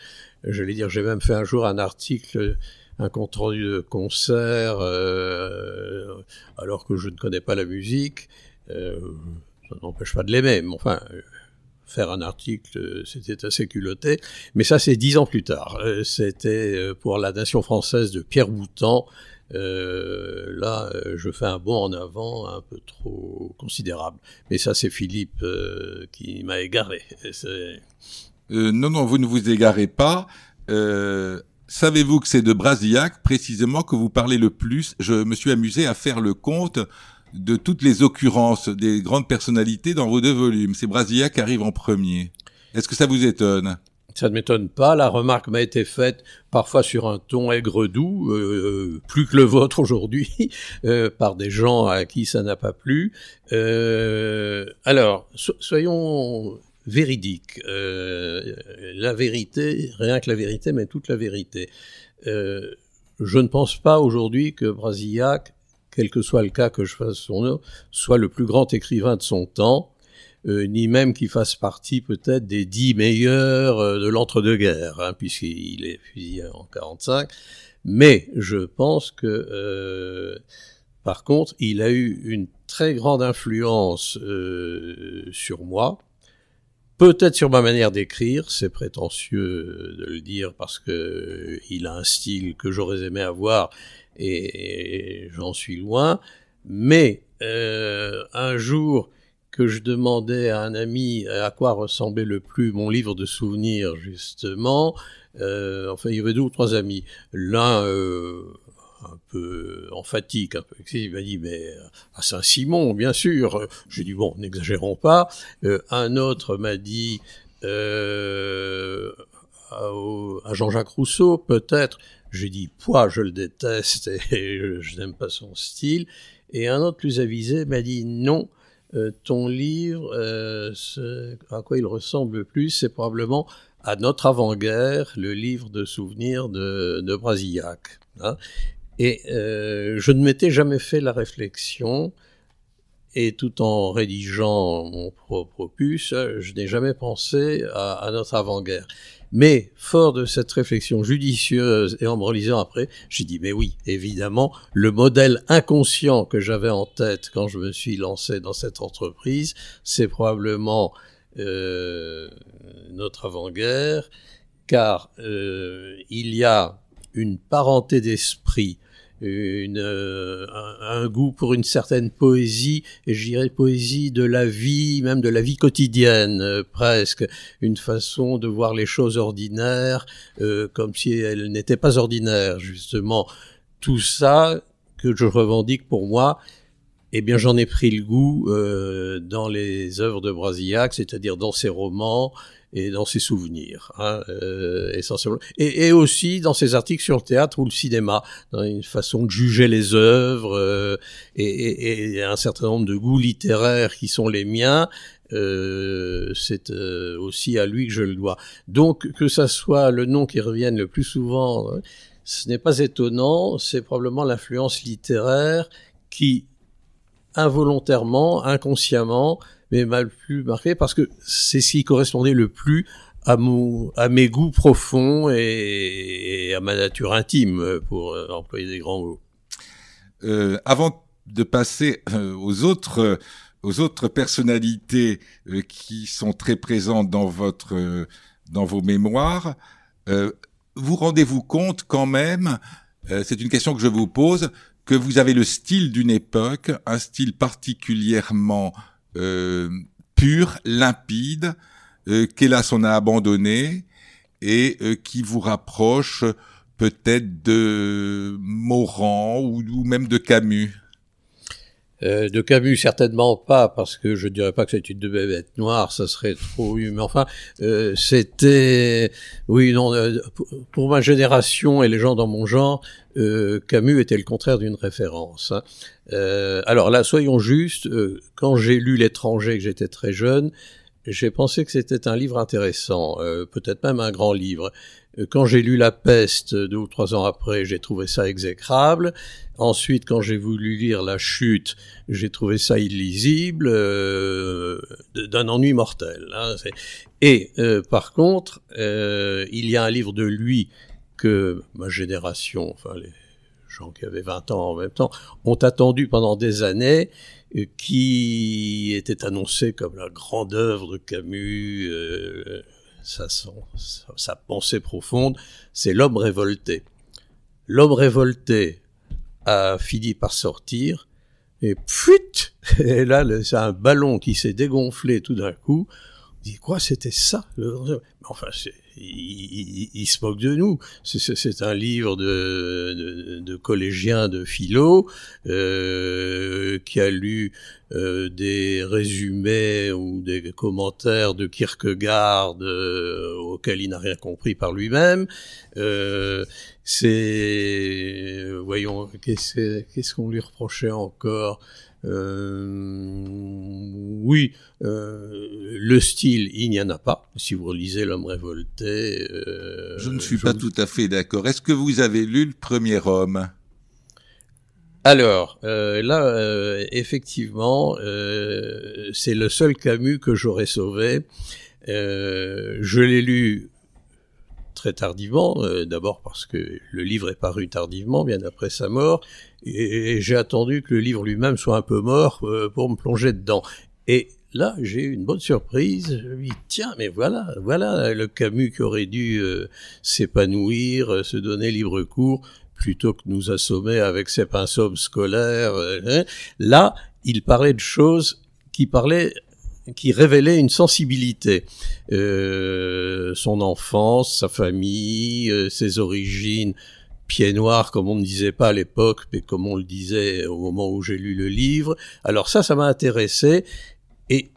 j'allais dire, j'ai même fait un jour un article un compte rendu de concert, euh, alors que je ne connais pas la musique. Euh, ça n'empêche pas de l'aimer, mais enfin, faire un article, euh, c'était assez culotté. Mais ça, c'est dix ans plus tard. Euh, c'était euh, pour la nation française de Pierre Boutan. Là, je fais un bond en avant un peu trop considérable. Mais ça, c'est Philippe qui m'a égaré. Non, non, vous ne vous égarez pas. Savez-vous que c'est de Brasillac précisément que vous parlez le plus? Je me suis amusé à faire le compte de toutes les occurrences des grandes personnalités dans vos deux volumes. C'est Brasilia qui arrive en premier. Est-ce que ça vous étonne? Ça ne m'étonne pas. La remarque m'a été faite parfois sur un ton aigre-doux, euh, plus que le vôtre aujourd'hui, euh, par des gens à qui ça n'a pas plu. Euh, alors, soyons véridiques. la vérité, rien que la vérité, mais toute la vérité. je ne pense pas aujourd'hui que Brasillac quel que soit le cas que je fasse son nom, soit le plus grand écrivain de son temps, euh, ni même qu'il fasse partie peut-être des dix meilleurs euh, de l'entre-deux-guerres, hein, puisqu'il est fusillé en 45. Mais je pense que, euh, par contre, il a eu une très grande influence sur moi, peut-être sur ma manière d'écrire, c'est prétentieux de le dire parce que il a un style que j'aurais aimé avoir et, j'en suis loin, mais euh, un jour que je demandais à un ami à quoi ressemblait le plus mon livre de souvenirs, justement, euh, enfin, il y avait deux ou trois amis. L'un, euh, un peu emphatique, un peu il m'a dit, mais à Saint-Simon, bien sûr. J'ai dit, bon, n'exagérons pas. Euh, un autre m'a dit, euh, à, Jean-Jacques Rousseau, peut-être. J'ai dit, poids, je le déteste et je, n'aime pas son style. Et un autre plus avisé m'a dit, non, euh, ton livre, euh, à quoi il ressemble le plus, c'est probablement à notre avant-guerre, le livre de souvenirs de, de Brasillac. Hein. Et euh, je ne m'étais jamais fait la réflexion, et tout en rédigeant mon propre opus, je n'ai jamais pensé à notre avant-guerre. Mais fort de cette réflexion judicieuse et en me relisant après, j'ai dit mais oui, évidemment, le modèle inconscient que j'avais en tête quand je me suis lancé dans cette entreprise, c'est probablement euh, notre avant-guerre, car euh, il y a une parenté d'esprit une, euh, un, goût pour une certaine poésie, et je dirais poésie de la vie, même de la vie quotidienne, euh, presque, une façon de voir les choses ordinaires euh, comme si elles n'étaient pas ordinaires, justement. Tout ça que je revendique pour moi, eh bien j'en ai pris le goût dans les œuvres de Brasillac, c'est-à-dire dans ses romans, et dans ses souvenirs, hein, euh, essentiellement. Et, et, aussi dans ses articles sur le théâtre ou le cinéma, dans une façon de juger les œuvres euh, et, et, un certain nombre de goûts littéraires qui sont les miens. Euh, c'est euh, aussi à lui que je le dois. Donc que ça soit le nom qui revienne le plus souvent, ce n'est pas étonnant. C'est probablement l'influence littéraire qui involontairement, inconsciemment, mais mal plus marqué parce que c'est ce qui correspondait le plus à, mon, à mes goûts profonds et, à ma nature intime, pour euh, employer des grands mots. Euh, avant de passer euh, aux autres aux autres personnalités euh, qui sont très présentes dans votre dans vos mémoires, vous rendez-vous compte quand même, c'est une question que je vous pose, que vous avez le style d'une époque, un style particulièrement euh, pur, limpide, euh, qu'hélas on a abandonné et euh, qui vous rapproche peut-être de Morand ou, même de Camus. Euh, de Camus certainement pas parce que je dirais pas que c'est une de bête noire, ça serait trop mais enfin euh, c'était oui non euh, pour ma génération et les gens dans mon genre Camus était le contraire d'une référence. Hein. alors là soyons justes, quand j'ai lu l'étranger que j'étais très jeune, j'ai pensé que c'était un livre intéressant, peut-être même un grand livre. Quand j'ai lu La Peste deux ou trois ans après, j'ai trouvé ça exécrable. Ensuite, quand j'ai voulu lire La Chute, j'ai trouvé ça illisible, euh, d'un ennui mortel. Hein, Et euh, par contre, euh, il y a un livre de lui que ma génération, enfin les gens qui avaient 20 ans en même temps, ont attendu pendant des années, qui était annoncé comme la grande œuvre de Camus, sa, sa pensée profonde, c'est L'homme révolté. L'homme révolté, a fini par sortir, et pfut Et là, c'est un ballon qui s'est dégonflé tout d'un coup. Dit, quoi, c'était ça Enfin, il, il, se moque de nous. C'est un livre de, de, de, collégiens de philo euh, qui a lu euh, des résumés ou des commentaires de Kierkegaard euh, auxquels il n'a rien compris par lui-même. C'est, voyons, qu'est-ce qu'on lui reprochait encore? Oui, euh, le style, il n'y en a pas. Si vous lisez L'homme révolté. Euh, je ne suis pas tout à fait d'accord. Est-ce que vous avez lu Le premier homme? Alors là, effectivement, c'est le seul Camus que j'aurais sauvé. je l'ai lu très tardivement, d'abord parce que le livre est paru tardivement, bien après sa mort, et, j'ai attendu que le livre lui-même soit un peu mort euh, pour me plonger dedans. Et là, j'ai eu une bonne surprise. Je me dis, tiens, mais voilà, voilà le Camus qui aurait dû euh, s'épanouir, euh, se donner libre cours, plutôt que nous assommer avec ses pinceaux scolaires. Hein. Là, il parlait de choses qui parlaient qui révélait une sensibilité, euh, son enfance, sa famille, euh, ses origines, pied noir comme on ne disait pas à l'époque, mais comme on le disait au moment où j'ai lu le livre. Alors ça, ça m'a intéressé. Et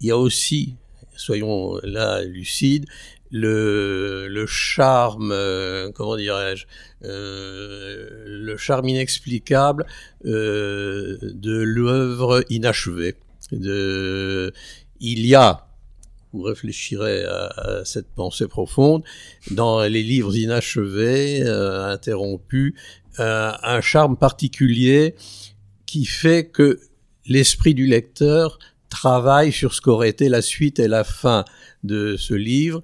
il y a aussi, soyons là lucides, le, le charme, euh, comment dirais-je, euh, le charme inexplicable euh, de l'œuvre inachevée de, il y a, vous réfléchirez à, cette pensée profonde, dans les livres inachevés, euh, interrompus, euh, un charme particulier qui fait que l'esprit du lecteur travaille sur ce qu'aurait été la suite et la fin de ce livre.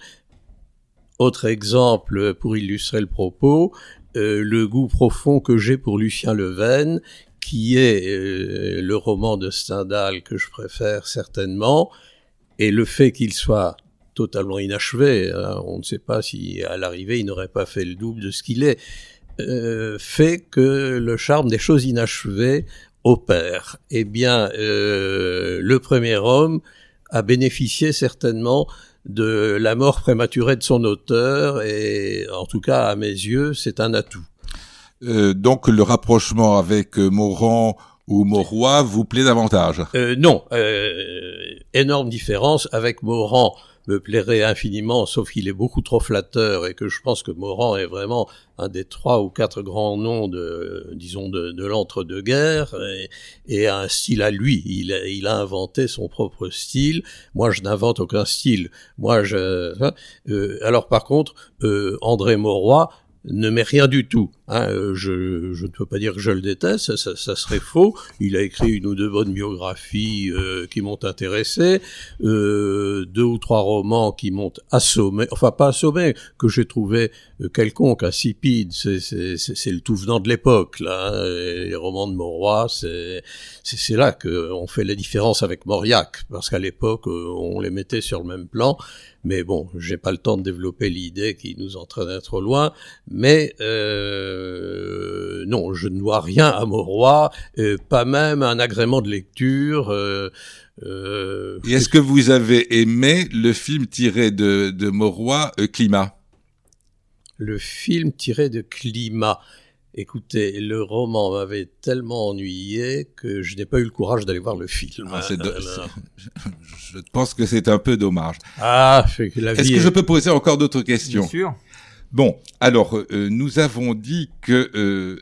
Autre exemple pour illustrer le propos, euh, le goût profond que j'ai pour Lucien Leven, qui est euh, le roman de Stendhal que je préfère certainement, et le fait qu'il soit totalement inachevé, hein, on ne sait pas si à l'arrivée il n'aurait pas fait le double de ce qu'il est, euh, fait que le charme des choses inachevées opère. Eh bien, euh, le premier homme a bénéficié certainement de la mort prématurée de son auteur, et en tout cas à mes yeux, c'est un atout. Euh, donc le rapprochement avec euh, Morand ou Mauroy vous plaît davantage? Euh, Non, énorme différence. Avec Morand me plairait infiniment, sauf qu'il est beaucoup trop flatteur et que je pense que Morand est vraiment un des trois ou quatre grands noms de, disons, de, de l'entre-deux-guerres et, a un style à lui. Il a, inventé son propre style. Moi, je n'invente aucun style. Moi, je, euh, alors par contre, euh, André Mauroy, ne met rien du tout. Hein. Euh, je, je, ne peux pas dire que je le déteste, ça, ça, serait faux. Il a écrit une ou deux bonnes biographies euh, qui m'ont intéressé, euh, deux ou trois romans qui m'ont assommé, enfin pas assommé, que j'ai trouvé euh, quelconque, insipide. C'est le tout venant de l'époque, là. Hein. Les romans de Mauroy, c'est là qu'on fait la différence avec Mauriac, parce qu'à l'époque, on les mettait sur le même plan. Mais bon, j'ai pas le temps de développer l'idée qui nous entraîne trop loin. Mais euh, non, je ne dois rien à Mauroy, euh, pas même un agrément de lecture. Euh, euh Et est-ce que vous avez aimé le film tiré de, de Mauroy, euh, Climat? Le film tiré de Climat. Écoutez, le roman m'avait tellement ennuyé que je n'ai pas eu le courage d'aller voir le film. Ah, je pense que c'est un peu dommage. Ah, la vie. Est-ce que je peux poser encore d'autres questions? Bien sûr. Bon, alors euh, nous avons dit que euh,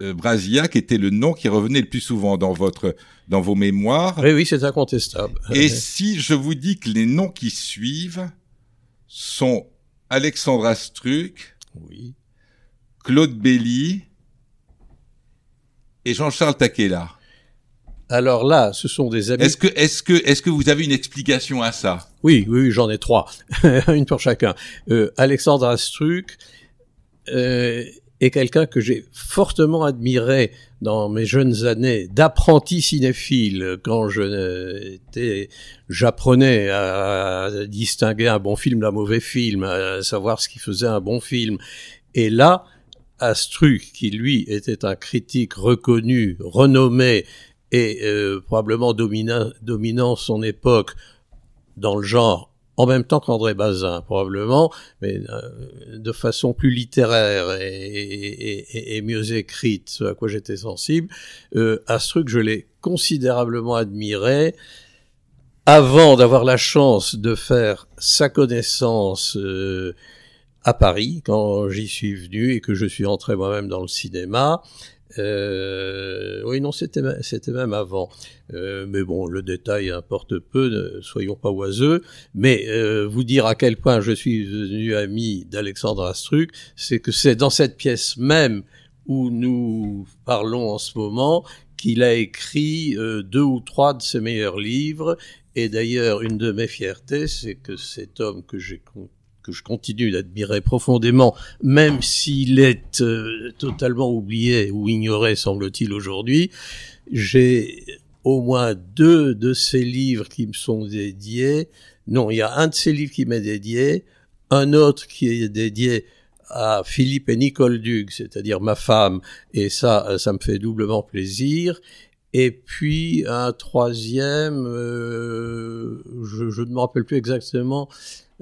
euh, Brasillac était le nom qui revenait le plus souvent dans votre dans vos mémoires. Oui, oui, c'est incontestable. Et si je vous dis que les noms qui suivent sont Alexandre Astruc, oui. Claude Belly et Jean-Charles Taquella. Alors là, ce sont des amis. Est-ce que, est-ce que, est-ce que vous avez une explication à ça? Oui, oui, j'en ai trois, une pour chacun. Euh, Alexandre Astruc euh, est quelqu'un que j'ai fortement admiré dans mes jeunes années d'apprenti cinéphile. Quand je j'apprenais à distinguer un bon film d'un mauvais film, à savoir ce qui faisait un bon film. Et là, Astruc, qui lui était un critique reconnu, renommé et euh, probablement dominant, dominant son époque dans le genre, en même temps qu'André Bazin, probablement, mais euh, de façon plus littéraire et, mieux écrite, ce à quoi j'étais sensible. Euh, Astruc, je l'ai considérablement admiré avant d'avoir la chance de faire sa connaissance euh, à Paris quand j'y suis venu et que je suis entré moi-même dans le cinéma. Euh, oui, non, c'était même avant. Euh, mais bon, le détail importe peu, ne soyons pas oiseux. Mais euh, vous dire à quel point je suis devenu ami d'Alexandre Astruc, c'est que c'est dans cette pièce même où nous parlons en ce moment qu'il a écrit euh, deux ou trois de ses meilleurs livres. Et d'ailleurs, une de mes fiertés, c'est que cet homme que j'ai que je continue d'admirer profondément, même s'il est euh, totalement oublié ou ignoré, semble-t-il, aujourd'hui. J'ai au moins deux de ces livres qui me sont dédiés. Non, il y a un de ces livres qui m'est dédié, un autre qui est dédié à Philippe et Nicole Duc, c'est-à-dire ma femme, et ça, ça me fait doublement plaisir. Et puis un troisième, euh, je, ne me rappelle plus exactement,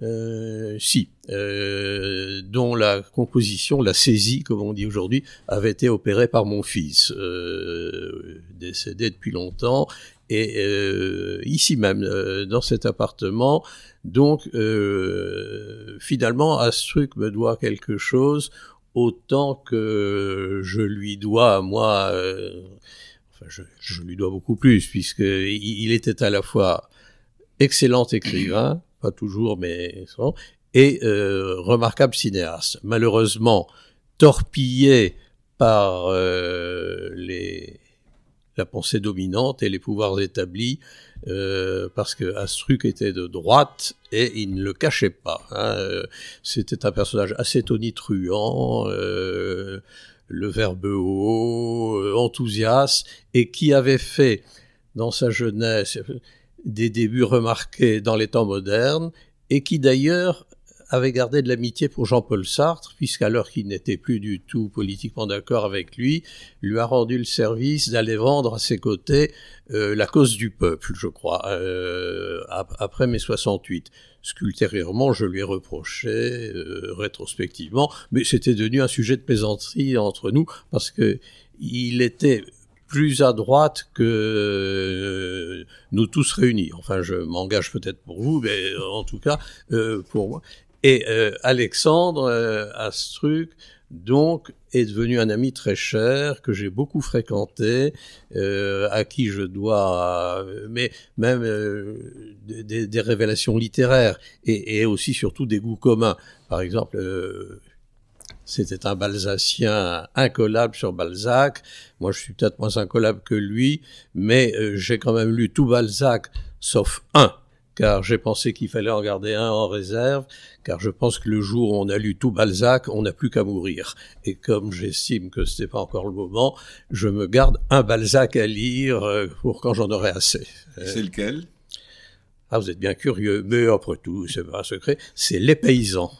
euh, si, euh, dont la composition, la saisie, comme on dit aujourd'hui, avait été opérée par mon fils, euh, décédé depuis longtemps, et euh, ici même, euh, dans cet appartement. Donc, finalement, Astruc me doit quelque chose, autant que je lui dois, moi, enfin, je, je, lui dois beaucoup plus, puisque il était à la fois excellent écrivain, toujours, mais et euh, remarquable cinéaste. Malheureusement, torpillé par euh, les, la pensée dominante et les pouvoirs établis, euh, parce que Astruc était de droite et il ne le cachait pas. Hein. C'était un personnage assez tonitruant, le verbe haut, enthousiaste, et qui avait fait dans sa jeunesse des débuts remarqués dans les temps modernes, et qui d'ailleurs avait gardé de l'amitié pour Jean-Paul Sartre, puisqu'alors qu'il n'était plus du tout politiquement d'accord avec lui, lui a rendu le service d'aller vendre à ses côtés euh, la cause du peuple, je crois, euh, après mai 68. Ce qu'ultérieurement je lui ai reproché euh, rétrospectivement, mais c'était devenu un sujet de plaisanterie entre nous, parce que il était plus à droite que euh, nous tous réunis. Enfin, je m'engage peut-être pour vous, mais en tout cas euh, pour moi. Et euh, Alexandre Astruc, donc, est devenu un ami très cher que j'ai beaucoup fréquenté, à qui je dois, mais même des, révélations littéraires et, aussi surtout des goûts communs. Par exemple c'était un Balzacien incollable sur Balzac. Moi, je suis peut-être moins incollable que lui, mais euh, j'ai quand même lu tout Balzac, sauf un, car j'ai pensé qu'il fallait en garder un en réserve, car je pense que le jour où on a lu tout Balzac, on n'a plus qu'à mourir. Et comme j'estime que ce n'est pas encore le moment, je me garde un Balzac à lire euh, pour quand j'en aurai assez. C'est lequel? Ah, vous êtes bien curieux, mais après tout, c'est pas un secret, c'est Les Paysans.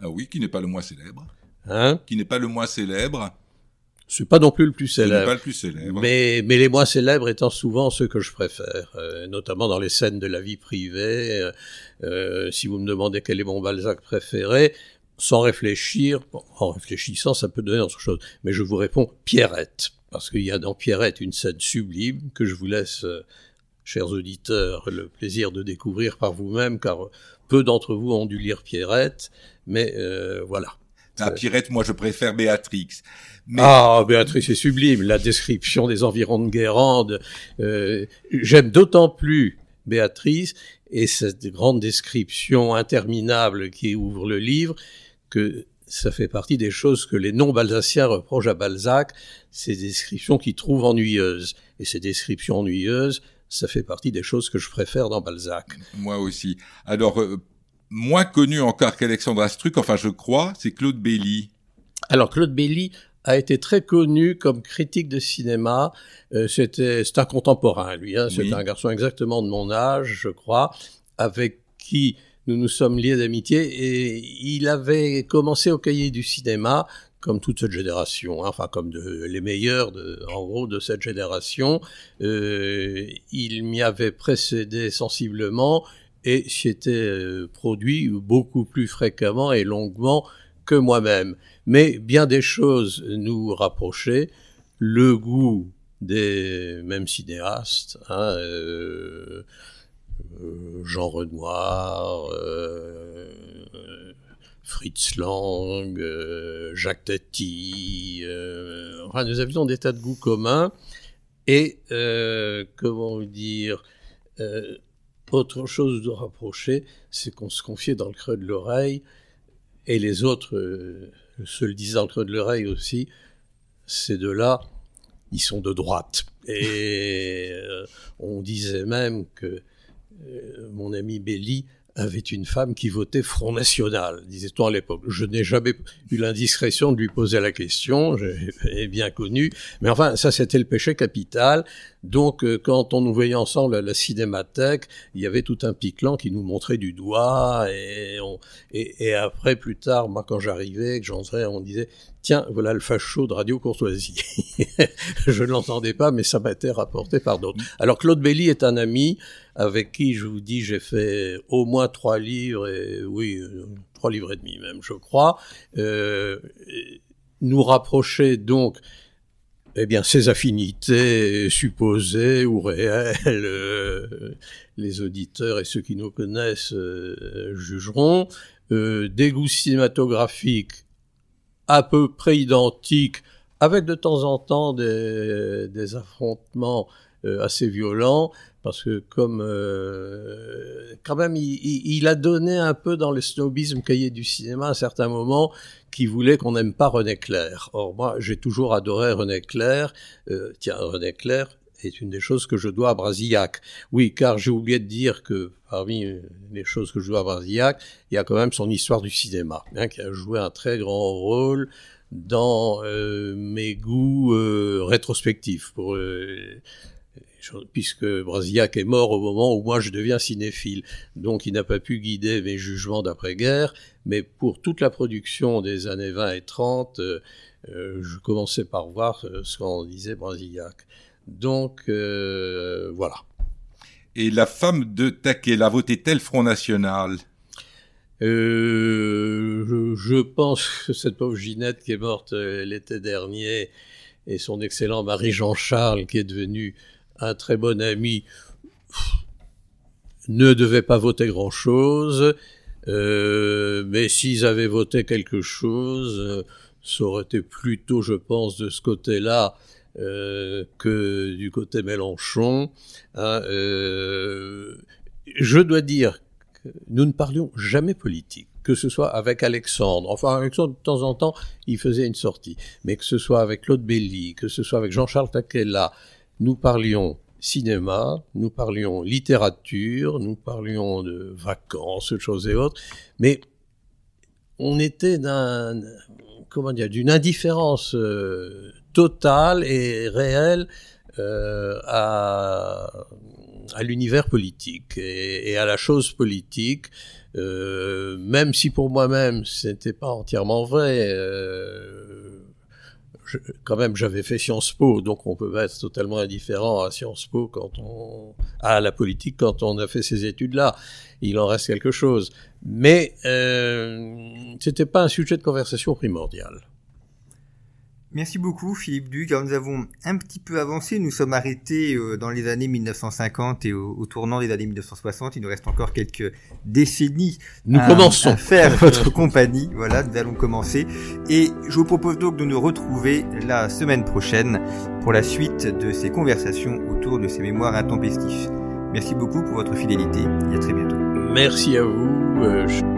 Ah oui, qui n'est pas le moins célèbre. Hein? Qui n'est pas le moins célèbre. C'est pas non plus le plus célèbre. pas le plus célèbre. Mais, mais les moins célèbres étant souvent ceux que je préfère, euh, notamment dans les scènes de la vie privée. Euh, euh, si vous me demandez quel est mon Balzac préféré, sans réfléchir, en réfléchissant, ça peut donner autre chose. Mais je vous réponds Pierrette, parce qu'il y a dans Pierrette une scène sublime que je vous laisse, chers auditeurs, le plaisir de découvrir par vous-même, car peu d'entre vous ont dû lire Pierrette. Mais euh, voilà. Ah, Pierrette, moi je préfère Béatrix. Ah, Béatrix c'est sublime. La description des environs de Guérande. Euh, J'aime d'autant plus Béatrice et cette grande description interminable qui ouvre le livre que ça fait partie des choses que les non-balsaciens reprochent à Balzac, ces descriptions qu'ils trouvent ennuyeuses. Et ces descriptions ennuyeuses, ça fait partie des choses que je préfère dans Balzac. Moi aussi. Alors, euh, moins connu encore qu'Alexandre Astruc, enfin je crois, c'est Claude Belly. Alors Claude Belly a été très connu comme critique de cinéma. Euh, c'était c'est un contemporain lui. Hein, c'est un garçon exactement de mon âge, je crois, avec qui nous nous sommes liés d'amitié et il avait commencé au cahier du cinéma comme toute cette génération, hein, enfin comme de, les meilleurs, de, en gros, de cette génération. Euh, il m'y avait précédé sensiblement et s'y était euh, produit beaucoup plus fréquemment et longuement que moi-même. Mais bien des choses nous rapprochaient, le goût des mêmes cinéastes, hein, euh, euh, Jean Renoir, Fritz Lang, Jacques Tati, enfin nous avions des tas de goûts communs et comment dire autre chose de rapprocher, c'est qu'on se confiait dans le creux de l'oreille, et les autres euh, se le disaient dans le creux de l'oreille aussi, ces deux-là, ils sont de droite. Et euh, on disait même que euh, mon ami Belly avait une femme qui votait Front National, disait-on à l'époque. Je n'ai jamais eu l'indiscrétion de lui poser la question, j'ai bien connu, mais enfin, ça c'était le péché capital. Donc, euh, quand on nous voyait ensemble à la cinémathèque, il y avait tout un piquant qui nous montrait du doigt, et, on, et, et après, plus tard, moi, quand j'arrivais, que j'entrais, on disait, tiens, voilà le facho de Radio Courtoisie. je ne l'entendais pas, mais ça m'a été rapporté par d'autres. Alors, Claude Belly est un ami avec qui, je vous dis, j'ai fait au moins trois livres, et oui, euh, trois livres et demi même, je crois. Euh, nous rapprocher donc eh bien, ses affinités supposées ou réelles, euh, les auditeurs et ceux qui nous connaissent jugeront. Euh, des goûts cinématographiques à peu près identiques, avec de temps en temps des, des affrontements assez violents, parce que comme euh, quand même il, il, a donné un peu dans le snobisme cahier du cinéma à un certain moment qui voulait qu'on n'aime pas René Clair. Or moi j'ai toujours adoré René Clair. Euh, tiens René Clair est une des choses que je dois à Brasillac. Oui, car j'ai oublié de dire que parmi les choses que je dois à Brasillac, il y a quand même son histoire du cinéma, hein, qui a joué un très grand rôle dans euh, mes goûts euh, rétrospectifs euh, puisque Brasillac est mort au moment où moi je deviens cinéphile. Donc il n'a pas pu guider mes jugements d'après-guerre, mais pour toute la production des années 20 et 30, euh, euh, je commençais par voir euh, ce qu'en disait Brasillac. Donc euh, voilà. Et la femme de Taquet, la voté-elle Front National? Euh, je, je, pense que cette pauvre Ginette qui est morte l'été dernier et son excellent mari Jean-Charles qui est devenu un très bon ami ne devait pas voter grand-chose, euh, mais s'ils avaient voté quelque chose, euh, ça aurait été plutôt, je pense, de ce côté-là euh, que du côté Mélenchon. Hein, euh, je dois dire que nous ne parlions jamais politique que ce soit avec Alexandre. Enfin, Alexandre, de temps en temps, il faisait une sortie. Mais que ce soit avec Claude Belly, que ce soit avec Jean-Charles Taquella, nous parlions cinéma, nous parlions littérature, nous parlions de vacances, choses et autres, mais on était d'un, comment dire, d'une indifférence euh, totale et réelle euh, à, l'univers politique et, à la chose politique, euh, même si pour moi-même ce n'était pas entièrement vrai. Quand même, j'avais fait Sciences Po, donc on peut pas être totalement indifférent à Sciences Po quand on, à la politique quand on a fait ces études-là. Il en reste quelque chose. Mais, euh, c'était pas un sujet de conversation primordial. Merci beaucoup Philippe Duc. Alors, nous avons un petit peu avancé, nous sommes arrêtés euh, dans les années 1950 et au, au, tournant des années 1960. Il nous reste encore quelques décennies nous à, commençons. à faire votre compagnie. Voilà, nous allons commencer. Et je vous propose donc de nous retrouver la semaine prochaine pour la suite de ces conversations autour de ces mémoires intempestifs. Merci beaucoup pour votre fidélité et à très bientôt. Merci à vous. Euh, je...